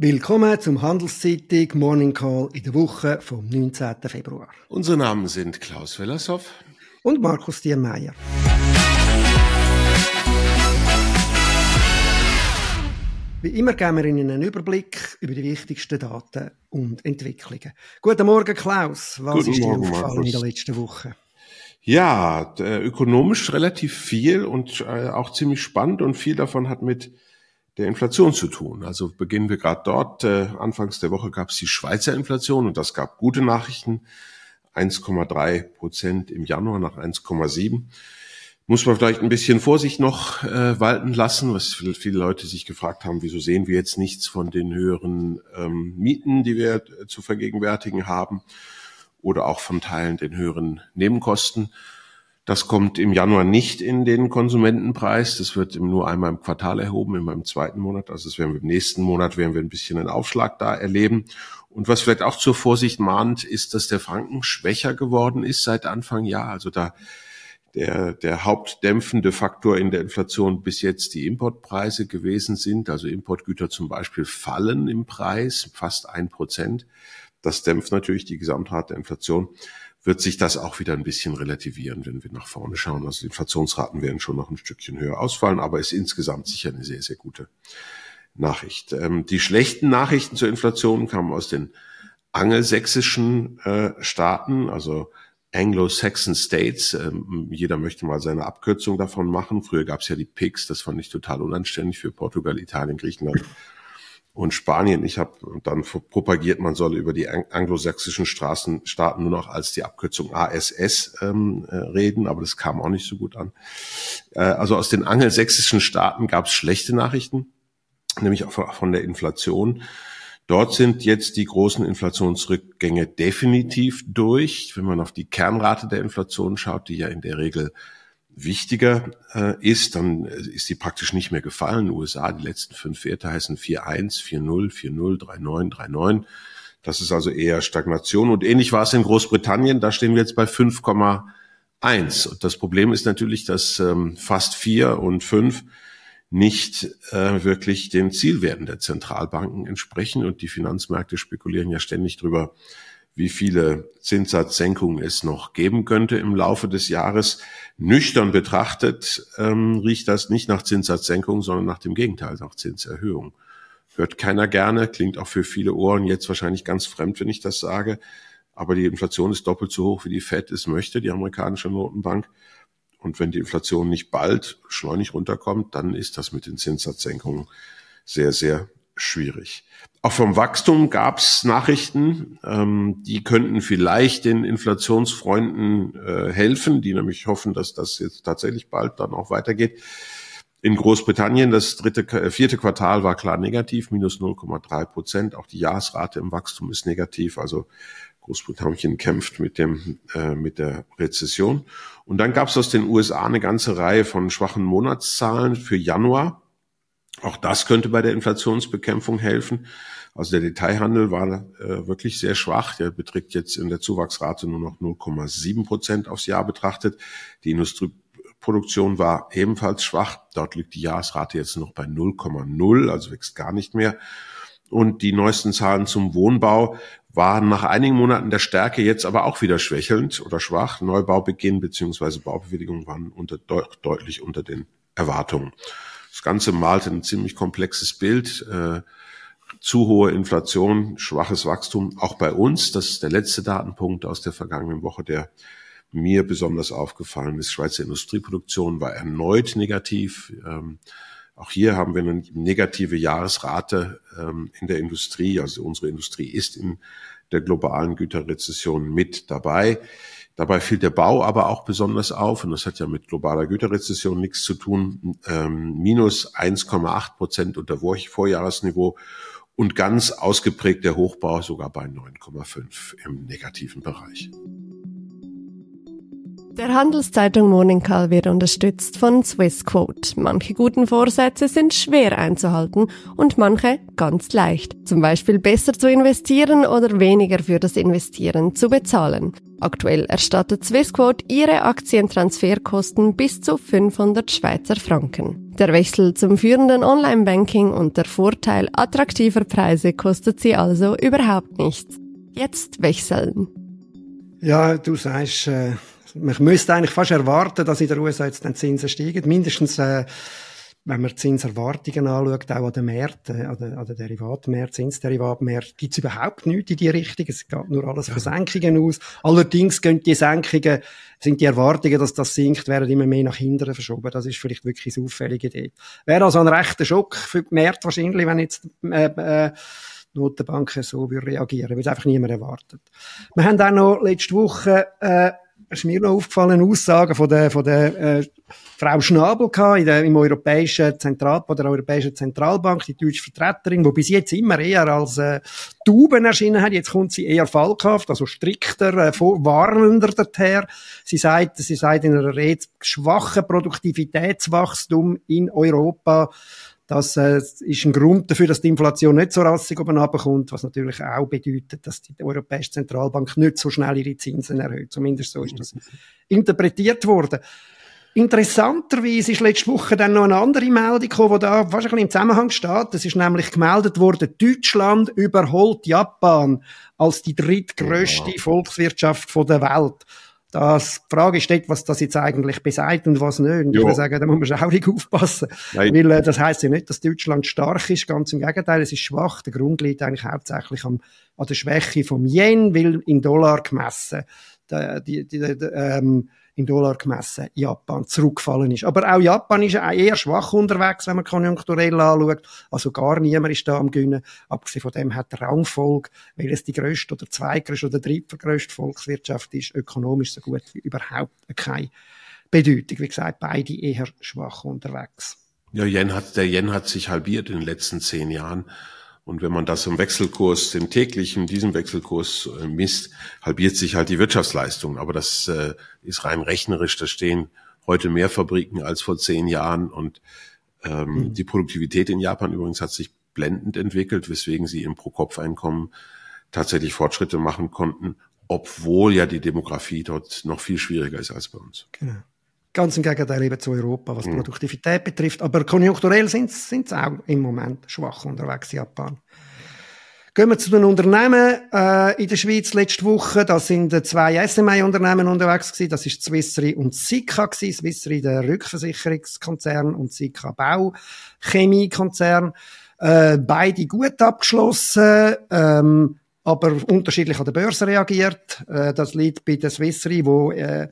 Willkommen zum Handelszeitung Morning Call in der Woche vom 19. Februar. Unsere Namen sind Klaus Wellershoff und Markus Diermeier. Wie immer geben wir Ihnen einen Überblick über die wichtigsten Daten und Entwicklungen. Guten Morgen, Klaus. Was Guten ist dir aufgefallen Markus. in der letzten Woche? Ja, ökonomisch relativ viel und äh, auch ziemlich spannend und viel davon hat mit der Inflation zu tun. Also beginnen wir gerade dort. Äh, anfangs der Woche gab es die Schweizer Inflation und das gab gute Nachrichten. 1,3 Prozent im Januar nach 1,7. Muss man vielleicht ein bisschen Vorsicht noch äh, walten lassen, was viele Leute sich gefragt haben, wieso sehen wir jetzt nichts von den höheren ähm, Mieten, die wir äh, zu vergegenwärtigen haben oder auch von Teilen den höheren Nebenkosten. Das kommt im Januar nicht in den Konsumentenpreis. Das wird nur einmal im Quartal erhoben, immer im zweiten Monat. Also das werden wir im nächsten Monat werden wir ein bisschen einen Aufschlag da erleben. Und was vielleicht auch zur Vorsicht mahnt, ist, dass der Franken schwächer geworden ist seit Anfang Jahr. Also da der, der hauptdämpfende Faktor in der Inflation bis jetzt die Importpreise gewesen sind. Also Importgüter zum Beispiel fallen im Preis fast ein Prozent. Das dämpft natürlich die Gesamtrate der Inflation wird sich das auch wieder ein bisschen relativieren, wenn wir nach vorne schauen. Also die Inflationsraten werden schon noch ein Stückchen höher ausfallen, aber ist insgesamt sicher eine sehr, sehr gute Nachricht. Ähm, die schlechten Nachrichten zur Inflation kamen aus den angelsächsischen äh, Staaten, also Anglo-Saxon States. Ähm, jeder möchte mal seine Abkürzung davon machen. Früher gab es ja die PIGS, das fand ich total unanständig für Portugal, Italien, Griechenland und Spanien. Ich habe dann propagiert, man solle über die anglosächsischen Straßenstaaten nur noch als die Abkürzung ASS ähm, äh, reden, aber das kam auch nicht so gut an. Äh, also aus den angelsächsischen Staaten gab es schlechte Nachrichten, nämlich auch von der Inflation. Dort sind jetzt die großen Inflationsrückgänge definitiv durch. Wenn man auf die Kernrate der Inflation schaut, die ja in der Regel wichtiger äh, ist, dann ist die praktisch nicht mehr gefallen. USA, die letzten fünf Werte heißen 4.1, 4.0, 4.0, 3.9, 3.9. Das ist also eher Stagnation. Und ähnlich war es in Großbritannien. Da stehen wir jetzt bei 5,1. Und das Problem ist natürlich, dass ähm, fast vier und fünf nicht äh, wirklich den Zielwerten der Zentralbanken entsprechen. Und die Finanzmärkte spekulieren ja ständig drüber, wie viele Zinssatzsenkungen es noch geben könnte im Laufe des Jahres. Nüchtern betrachtet ähm, riecht das nicht nach Zinssatzsenkung, sondern nach dem Gegenteil, nach Zinserhöhung. Hört keiner gerne, klingt auch für viele Ohren jetzt wahrscheinlich ganz fremd, wenn ich das sage. Aber die Inflation ist doppelt so hoch, wie die Fed es möchte, die amerikanische Notenbank. Und wenn die Inflation nicht bald schleunig runterkommt, dann ist das mit den Zinssatzsenkungen sehr, sehr schwierig. Auch vom Wachstum gab es Nachrichten, ähm, die könnten vielleicht den Inflationsfreunden äh, helfen, die nämlich hoffen, dass das jetzt tatsächlich bald dann auch weitergeht. In Großbritannien, das dritte, äh, vierte Quartal war klar negativ, minus 0,3 Prozent. Auch die Jahresrate im Wachstum ist negativ. Also Großbritannien kämpft mit dem äh, mit der Rezession. Und dann gab es aus den USA eine ganze Reihe von schwachen Monatszahlen für Januar. Auch das könnte bei der Inflationsbekämpfung helfen. Also der Detailhandel war äh, wirklich sehr schwach. Der beträgt jetzt in der Zuwachsrate nur noch 0,7 Prozent aufs Jahr betrachtet. Die Industrieproduktion war ebenfalls schwach. Dort liegt die Jahresrate jetzt noch bei 0,0, also wächst gar nicht mehr. Und die neuesten Zahlen zum Wohnbau waren nach einigen Monaten der Stärke jetzt aber auch wieder schwächelnd oder schwach. Neubaubeginn bzw. Baubewilligungen waren unter, deutlich unter den Erwartungen. Das Ganze malt ein ziemlich komplexes Bild. Äh, zu hohe Inflation, schwaches Wachstum, auch bei uns. Das ist der letzte Datenpunkt aus der vergangenen Woche, der mir besonders aufgefallen ist. Schweizer Industrieproduktion war erneut negativ. Ähm, auch hier haben wir eine negative Jahresrate ähm, in der Industrie. Also unsere Industrie ist in der globalen Güterrezession mit dabei. Dabei fiel der Bau aber auch besonders auf, und das hat ja mit globaler Güterrezession nichts zu tun, ähm, minus 1,8 Prozent unter Vorjahresniveau und ganz ausgeprägt der Hochbau sogar bei 9,5 im negativen Bereich. Der Handelszeitung Call wird unterstützt von Swissquote. Manche guten Vorsätze sind schwer einzuhalten und manche ganz leicht. Zum Beispiel besser zu investieren oder weniger für das Investieren zu bezahlen. Aktuell erstattet Swissquote ihre Aktientransferkosten bis zu 500 Schweizer Franken. Der Wechsel zum führenden Online-Banking und der Vorteil attraktiver Preise kostet sie also überhaupt nichts. Jetzt wechseln. Ja, du sagst, äh man müsste eigentlich fast erwarten, dass in der USA jetzt dann Zinsen steigen. Mindestens, äh, wenn man Zinserwartungen anschaut, auch an den Märkten, an den, an den Derivatmärkten, Zinsderivatmärkten, gibt es überhaupt nichts in die Richtung. Es geht nur alles von Senkungen aus. Allerdings gehen die Senkungen, sind die Erwartungen, dass das sinkt, werden immer mehr nach hinten verschoben. Das ist vielleicht wirklich eine auffällige Idee. Wäre also ein rechter Schock für die Märkte wahrscheinlich, wenn jetzt, äh, äh, Notenbanken so reagieren, weil es einfach niemand erwartet. Wir haben auch noch letzte Woche äh, ist mir noch aufgefallen, Aussagen von der, von der äh, Frau Schnabel in der, im Europäischen Zentral, bei der Europäischen Zentralbank, die deutsche Vertreterin, die bis jetzt immer eher als äh, Tauben erschienen hat. Jetzt kommt sie eher fallhaft, also strikter, äh, warnender daher. Sie sagt, sie sagt in einer Rede, schwache Produktivitätswachstum in Europa das äh, ist ein Grund dafür, dass die Inflation nicht so rassig oben runterkommt, was natürlich auch bedeutet, dass die Europäische Zentralbank nicht so schnell ihre Zinsen erhöht. Zumindest so ist das interpretiert worden. Interessanterweise ist letzte Woche dann noch eine andere Meldung gekommen, die da fast ein bisschen im Zusammenhang steht. Es ist nämlich gemeldet worden, Deutschland überholt Japan als die drittgrößte Volkswirtschaft der Welt. Das, die Frage ist dort, was das jetzt eigentlich besagt und was nicht. Und ich würde sagen, da muss man schaurig aufpassen. Nein. Weil, äh, das heisst ja nicht, dass Deutschland stark ist. Ganz im Gegenteil, es ist schwach. Der Grund liegt eigentlich hauptsächlich am, an der Schwäche vom Yen, weil in Dollar gemessen, die, die, die ähm, in Dollar gemessen Japan zurückgefallen ist. Aber auch Japan ist eher schwach unterwegs, wenn man konjunkturell anschaut. Also gar niemand ist da am Gewinnen. Abgesehen von dem hat der Rangfolge, weil es die grösste oder zweitgrößte oder drittgrößte Volkswirtschaft ist, ökonomisch so gut wie überhaupt keine Bedeutung. Wie gesagt, beide eher schwach unterwegs. Ja, Yen hat, der Yen hat sich halbiert in den letzten zehn Jahren. Und wenn man das im Wechselkurs, dem täglichen, diesem Wechselkurs äh, misst, halbiert sich halt die Wirtschaftsleistung. Aber das äh, ist rein rechnerisch. Da stehen heute mehr Fabriken als vor zehn Jahren. Und ähm, mhm. die Produktivität in Japan übrigens hat sich blendend entwickelt, weswegen sie im Pro-Kopf-Einkommen tatsächlich Fortschritte machen konnten, obwohl ja die Demografie dort noch viel schwieriger ist als bei uns. Genau. Ganz im Gegenteil eben zu Europa, was mhm. Produktivität betrifft. Aber konjunkturell sind sie auch im Moment schwach unterwegs, Japan. Gehen wir zu den Unternehmen äh, in der Schweiz letzte Woche. Da sind zwei SMI-Unternehmen unterwegs gewesen. Das ist Swissri und Sika gewesen. Swissri der Rückversicherungskonzern und Sika Bauchemiekonzern. Äh, beide gut abgeschlossen. Ähm, aber unterschiedlich an der Börse reagiert. Äh, das liegt bei der Swissri, wo äh,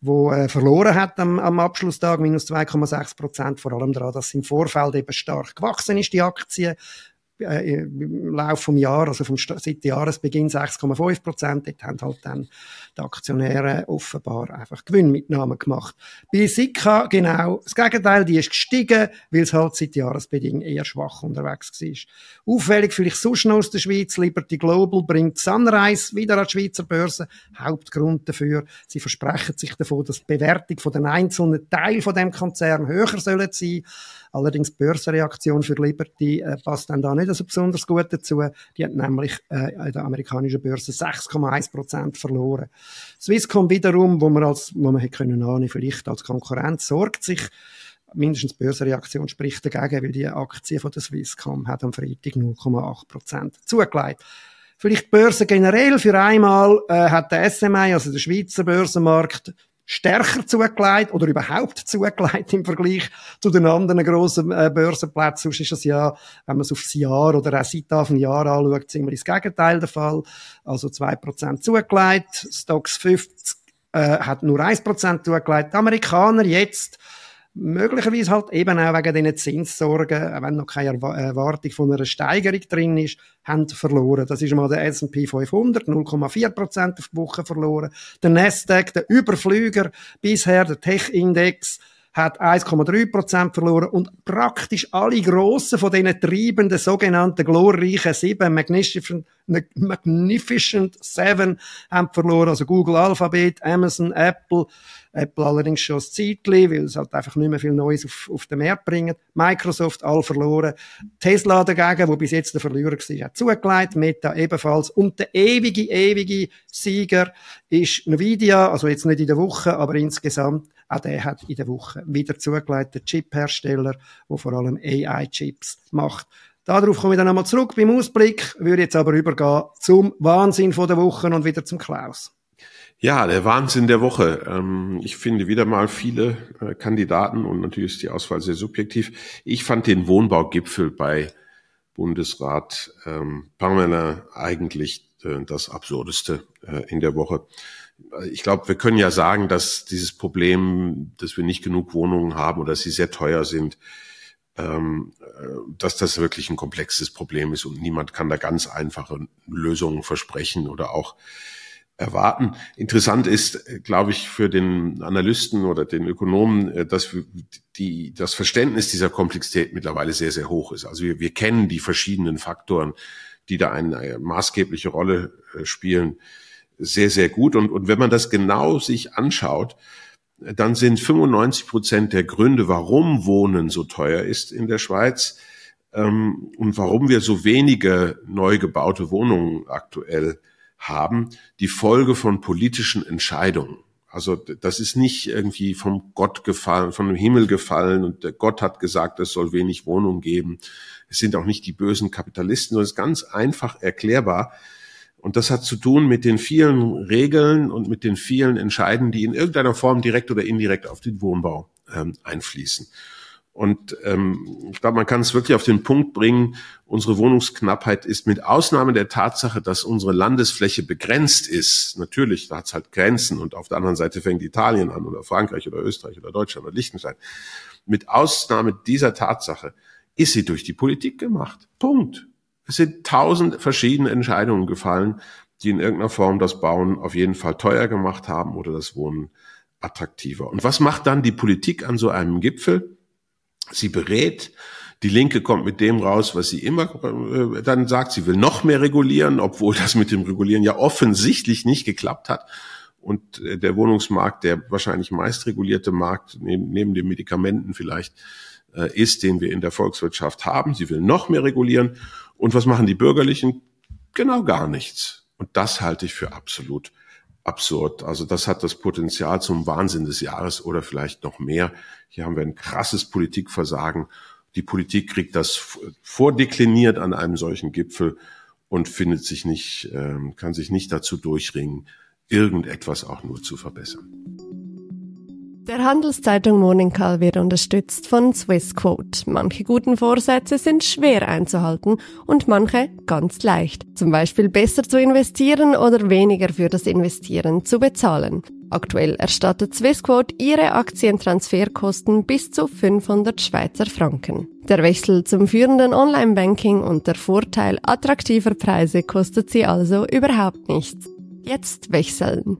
wo äh, verloren hat am, am Abschlusstag, minus 2,6 Prozent, vor allem daran, dass im Vorfeld eben stark gewachsen ist, die Aktie äh, im Laufe des Jahres, also vom, seit Jahresbeginn 6,5 Prozent. Dort haben halt dann die Aktionäre offenbar einfach Gewinnmitnahmen gemacht. Bei Sika genau das Gegenteil, die ist gestiegen, weil es halt seit Jahresbeginn eher schwach unterwegs war. Auffällig vielleicht sonst noch aus der Schweiz, Liberty Global bringt Sunrise wieder an die Schweizer Börse. Hauptgrund dafür, sie versprechen sich davon, dass die Bewertung von den einzelnen Teilen von dem Konzern höher sollen sein Allerdings die Börsenreaktion für Liberty äh, passt dann da nicht so besonders gut dazu. Die hat nämlich äh, in der amerikanischen Börse 6,1 Prozent verloren. Swisscom wiederum, wo man als, wo man hätte können ahnen, vielleicht als Konkurrenz sorgt sich mindestens Börsenreaktion spricht dagegen, weil die Aktie von der Swisscom hat am Freitag 0,8 Prozent zugelegt. Vielleicht die Börse generell für einmal äh, hat der SMI, also der Schweizer Börsenmarkt, stärker zugelegt oder überhaupt zugelegt im Vergleich zu den anderen grossen äh, Börsenplätzen. Sonst ist das ja, wenn man es aufs Jahr oder auch seit auf ein Jahr anschaut, ziemlich das Gegenteil der Fall. Also 2% zugelegt. Stocks 50 äh, hat nur 1% zugelegt. Die Amerikaner jetzt möglicherweise halt eben auch wegen diesen Zinssorgen, wenn noch keine Erwartung von einer Steigerung drin ist, haben verloren. Das ist mal der S&P 500, 0,4% auf die Woche verloren. Der Nasdaq, der Überflüger, bisher der Tech-Index, hat 1,3% verloren und praktisch alle grossen von diesen treibenden sogenannten glorreichen sieben Magnificent, Magnificent Seven haben verloren, also Google Alphabet, Amazon, Apple, Apple allerdings schon ein Zeitchen, weil es halt einfach nicht mehr viel Neues auf, auf den Markt bringt. Microsoft all verloren. Tesla dagegen, wo bis jetzt der Verlierer war, hat zugelegt. Meta ebenfalls. Und der ewige, ewige Sieger ist Nvidia, also jetzt nicht in der Woche, aber insgesamt auch der hat in der Woche wieder zugelegt, der Chip-Hersteller, der vor allem AI-Chips macht. Darauf komme ich dann nochmal zurück beim Ausblick, würde jetzt aber übergehen zum Wahnsinn von der Woche und wieder zum Klaus. Ja, der Wahnsinn der Woche. Ähm, ich finde wieder mal viele äh, Kandidaten und natürlich ist die Auswahl sehr subjektiv. Ich fand den Wohnbaugipfel bei Bundesrat ähm, Pamela eigentlich äh, das Absurdeste äh, in der Woche. Ich glaube, wir können ja sagen, dass dieses Problem, dass wir nicht genug Wohnungen haben oder dass sie sehr teuer sind, ähm, dass das wirklich ein komplexes Problem ist und niemand kann da ganz einfache Lösungen versprechen oder auch erwarten. Interessant ist, glaube ich, für den Analysten oder den Ökonomen, äh, dass die, das Verständnis dieser Komplexität mittlerweile sehr, sehr hoch ist. Also wir, wir kennen die verschiedenen Faktoren, die da eine maßgebliche Rolle äh, spielen, sehr, sehr gut. Und, und wenn man das genau sich anschaut, dann sind 95 Prozent der Gründe, warum Wohnen so teuer ist in der Schweiz ähm, und warum wir so wenige neu gebaute Wohnungen aktuell haben, die Folge von politischen Entscheidungen. Also das ist nicht irgendwie vom Gott gefallen, von dem Himmel gefallen und der Gott hat gesagt, es soll wenig Wohnung geben. Es sind auch nicht die bösen Kapitalisten, sondern es ist ganz einfach erklärbar. Und das hat zu tun mit den vielen Regeln und mit den vielen Entscheiden, die in irgendeiner Form direkt oder indirekt auf den Wohnbau ähm, einfließen. Und ähm, ich glaube, man kann es wirklich auf den Punkt bringen, unsere Wohnungsknappheit ist mit Ausnahme der Tatsache, dass unsere Landesfläche begrenzt ist. Natürlich, da hat es halt Grenzen und auf der anderen Seite fängt Italien an oder Frankreich oder Österreich oder Deutschland oder Liechtenstein. Mit Ausnahme dieser Tatsache ist sie durch die Politik gemacht. Punkt. Es sind tausend verschiedene Entscheidungen gefallen, die in irgendeiner Form das Bauen auf jeden Fall teuer gemacht haben oder das Wohnen attraktiver. Und was macht dann die Politik an so einem Gipfel? Sie berät, die Linke kommt mit dem raus, was sie immer äh, dann sagt. Sie will noch mehr regulieren, obwohl das mit dem Regulieren ja offensichtlich nicht geklappt hat. Und äh, der Wohnungsmarkt, der wahrscheinlich meist regulierte Markt, neben, neben den Medikamenten vielleicht, äh, ist, den wir in der Volkswirtschaft haben. Sie will noch mehr regulieren. Und was machen die Bürgerlichen? Genau gar nichts. Und das halte ich für absolut absurd. Also das hat das Potenzial zum Wahnsinn des Jahres oder vielleicht noch mehr. Hier haben wir ein krasses Politikversagen. Die Politik kriegt das vordekliniert an einem solchen Gipfel und findet sich nicht, ähm, kann sich nicht dazu durchringen, irgendetwas auch nur zu verbessern. Der Handelszeitung Call wird unterstützt von Swissquote. Manche guten Vorsätze sind schwer einzuhalten und manche ganz leicht. Zum Beispiel besser zu investieren oder weniger für das Investieren zu bezahlen. Aktuell erstattet Swissquote ihre Aktientransferkosten bis zu 500 Schweizer Franken. Der Wechsel zum führenden Online-Banking und der Vorteil attraktiver Preise kostet sie also überhaupt nichts. Jetzt wechseln.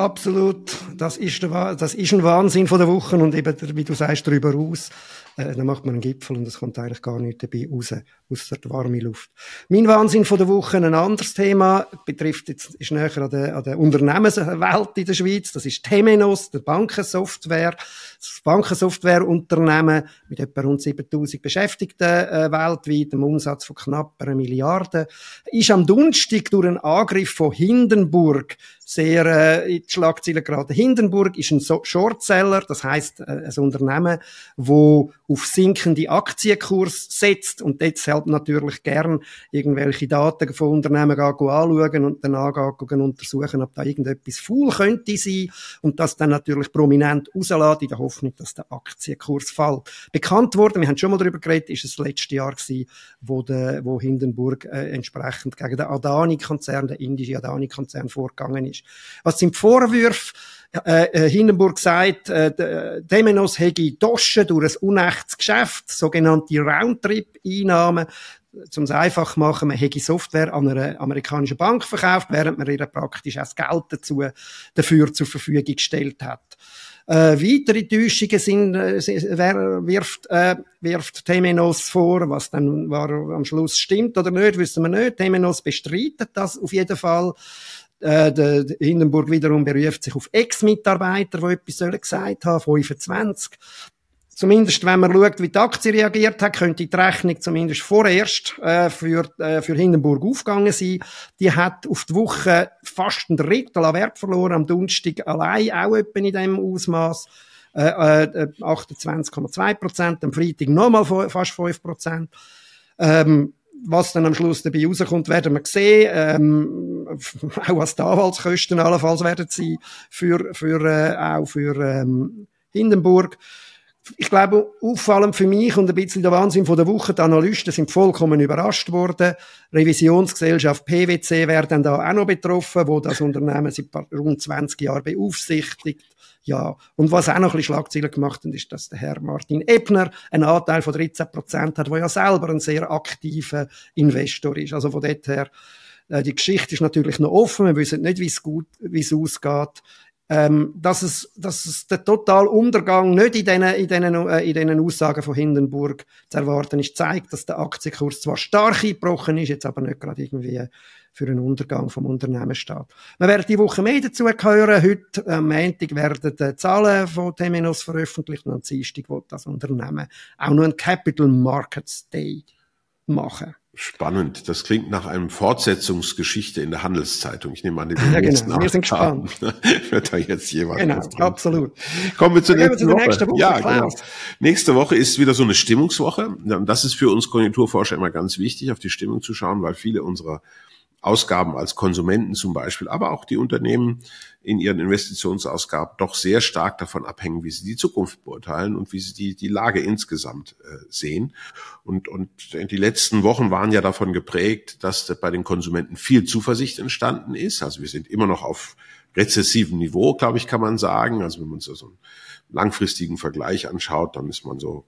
Absolut. Das ist, der, das ist ein Wahnsinn von der Woche und eben, wie du sagst, darüber aus. Äh, dann macht man einen Gipfel und es kommt eigentlich gar nicht dabei raus, außer der warme Luft. Mein Wahnsinn von der Woche, ein anderes Thema, betrifft jetzt, ist näher an der, an der Unternehmenswelt in der Schweiz. Das ist Temenos, der Bankensoftware. Das Bankensoftwareunternehmen mit etwa rund 7000 Beschäftigten äh, weltweit, einem Umsatz von knapp einer Milliarde, ist am Donnerstag durch einen Angriff von Hindenburg sehr äh, in die Schlagzeilen geraten. Hindenburg ist ein so Shortseller, das heißt äh, ein Unternehmen, wo auf sinkende Aktienkurs setzt und deshalb natürlich gern irgendwelche Daten von Unternehmen anschauen und dann gehen untersuchen, ob da irgendetwas faul könnte sein und das dann natürlich prominent rauslässt in der Hoffnung, dass der Aktienkurs fällt. Bekannt worden, wir haben schon mal darüber geredet, ist es letzte Jahr gewesen, wo, der, wo Hindenburg äh, entsprechend gegen den Adani-Konzern, den indischen Adani-Konzern vorgegangen ist. Was sind die Vorwürfe? Äh, äh, Hindenburg sagt, äh, Demenos hätte Doschen durch ein unechtes Geschäft, sogenannte Roundtrip-Einnahmen. Zum es einfach machen, man hätte Software an einer amerikanischen Bank verkauft, während man ihr praktisch auch das Geld dazu, dafür zur Verfügung gestellt hat. Äh, weitere Täuschungen sind, äh, wirft, äh, wirft Temenos vor, was dann war, am Schluss stimmt oder nicht, wissen wir nicht. Temenos bestreitet das auf jeden Fall. Äh, der, Hindenburg wiederum beruft sich auf Ex-Mitarbeiter, die etwas gesagt haben, 25. Zumindest, wenn man schaut, wie die Aktie reagiert hat, könnte die Rechnung zumindest vorerst äh, für, äh, für Hindenburg aufgegangen sein. Die hat auf die Woche fast ein Drittel an Wert verloren, am Donnerstag allein auch etwa in diesem Ausmaß. Äh, äh, 28,2 Prozent, am Freitag nochmal fast 5 Prozent. Ähm, was dann am Schluss dabei rauskommt, werden wir sehen. Ähm, auch was die Anwaltskosten allenfalls werden sie für, für, äh, auch für ähm, Hindenburg ich glaube, auffallend für mich und ein bisschen der Wahnsinn von der Woche, die Analysten sind vollkommen überrascht worden. Revisionsgesellschaft PwC wäre dann da auch noch betroffen, wo das Unternehmen seit rund 20 Jahren beaufsichtigt. Ja, und was auch noch ein bisschen Schlagzeilen gemacht hat, ist, dass der Herr Martin Ebner einen Anteil von 13 Prozent hat, der ja selber ein sehr aktiver Investor ist. Also von dort her, äh, die Geschichte ist natürlich noch offen. Wir wissen nicht, wie es gut, wie es ausgeht ähm, dass es, dass es der total Untergang nicht in diesen, in diesen, äh, in diesen Aussagen von Hindenburg zu erwarten ist, zeigt, dass der Aktienkurs zwar stark eingebrochen ist, jetzt aber nicht gerade irgendwie für einen Untergang vom Unternehmen steht. Wir werden die Woche mehr dazu hören. Heute am Montag werden die Zahlen von Temenos veröffentlicht und am Dienstag wird das Unternehmen auch noch einen Capital Markets Day machen. Spannend. Das klingt nach einem Fortsetzungsgeschichte in der Handelszeitung. Ich nehme an, den ja, genau. Wir sind gespannt. wird da jetzt jemand. Genau, absolut. Kommen wir zur nächsten, Woche. nächsten Woche. Ja, genau. Nächste Woche ist wieder so eine Stimmungswoche. Das ist für uns Konjunkturforscher immer ganz wichtig, auf die Stimmung zu schauen, weil viele unserer Ausgaben als Konsumenten zum Beispiel, aber auch die Unternehmen in ihren Investitionsausgaben doch sehr stark davon abhängen, wie sie die Zukunft beurteilen und wie sie die, die Lage insgesamt äh, sehen. Und, und die letzten Wochen waren ja davon geprägt, dass bei den Konsumenten viel Zuversicht entstanden ist. Also wir sind immer noch auf rezessivem Niveau, glaube ich, kann man sagen. Also wenn man so einen langfristigen Vergleich anschaut, dann ist man so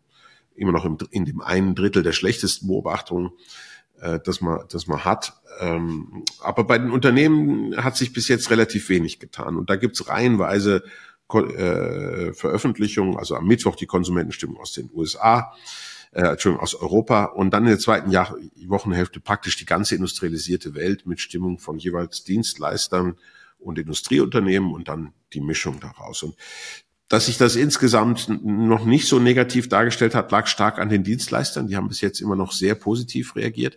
immer noch im, in dem einen Drittel der schlechtesten Beobachtungen äh, das man, das man hat. Ähm, aber bei den Unternehmen hat sich bis jetzt relativ wenig getan. Und da gibt's reihenweise äh, Veröffentlichungen, also am Mittwoch die Konsumentenstimmung aus den USA, äh, Entschuldigung, aus Europa und dann in der zweiten Jahr, Wochenhälfte praktisch die ganze industrialisierte Welt mit Stimmung von jeweils Dienstleistern und Industrieunternehmen und dann die Mischung daraus. Und dass sich das insgesamt noch nicht so negativ dargestellt hat, lag stark an den Dienstleistern. Die haben bis jetzt immer noch sehr positiv reagiert.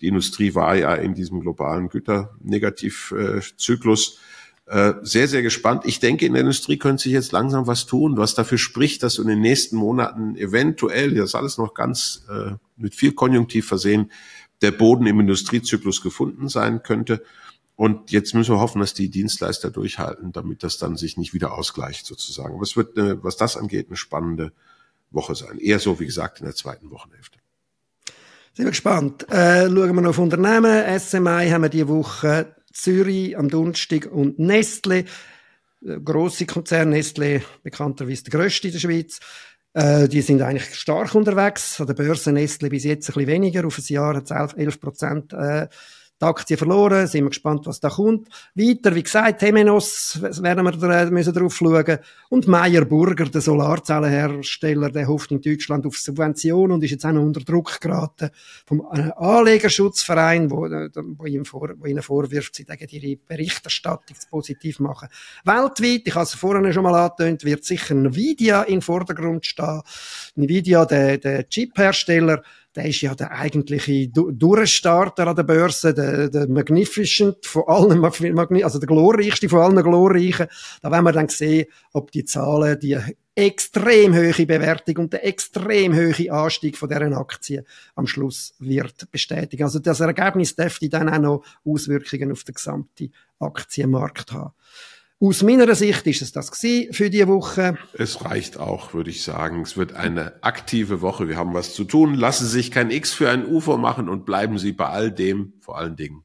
Die Industrie war ja in diesem globalen Güternegativzyklus äh, sehr, sehr gespannt. Ich denke, in der Industrie könnte sich jetzt langsam was tun, was dafür spricht, dass in den nächsten Monaten eventuell, das ist alles noch ganz äh, mit viel Konjunktiv versehen, der Boden im Industriezyklus gefunden sein könnte. Und jetzt müssen wir hoffen, dass die Dienstleister durchhalten, damit das dann sich nicht wieder ausgleicht sozusagen. Was wird, eine, was das angeht, eine spannende Woche sein. Eher so, wie gesagt, in der zweiten Wochenhälfte. Sind wir gespannt. Äh, schauen wir noch auf Unternehmen. SMI haben wir die Woche Zürich am Donnerstag und Nestle. Äh, grosse Konzern, Nestle, bekannterweise der grösste in der Schweiz. Äh, die sind eigentlich stark unterwegs. An der Börse Nestle bis jetzt ein bisschen weniger. Auf ein Jahr hat es 11 Prozent äh, die Aktie verloren, sind wir gespannt, was da kommt. Weiter, wie gesagt, Temenos werden wir da, müssen drauf schauen. Und Meyer Burger, der Solarzellenhersteller, der hofft in Deutschland auf Subvention und ist jetzt auch noch unter Druck geraten vom äh, Anlegerschutzverein, wo, äh, wo, ihm vor, wo ihnen vorwirft, sie dürfen ihre Berichterstattung zu positiv machen. Weltweit, ich habe es vorhin schon mal angetönt, wird sicher Nvidia in Vordergrund stehen. Nvidia, der, der Chip-Hersteller, der ist ja der eigentliche Durchstarter an der Börse, der, der Magnificent von allen, also der glorreichste von allen glorreichen. Da werden wir dann sehen, ob die Zahlen, die extrem hohe Bewertung und der extrem hohe Anstieg von deren Aktien am Schluss wird bestätigen. Also das Ergebnis dürfte dann auch noch Auswirkungen auf den gesamten Aktienmarkt haben. Aus meiner Sicht ist es das für die Woche. Es reicht auch, würde ich sagen. Es wird eine aktive Woche. Wir haben was zu tun. Lassen Sie sich kein X für ein UFO machen und bleiben Sie bei all dem vor allen Dingen.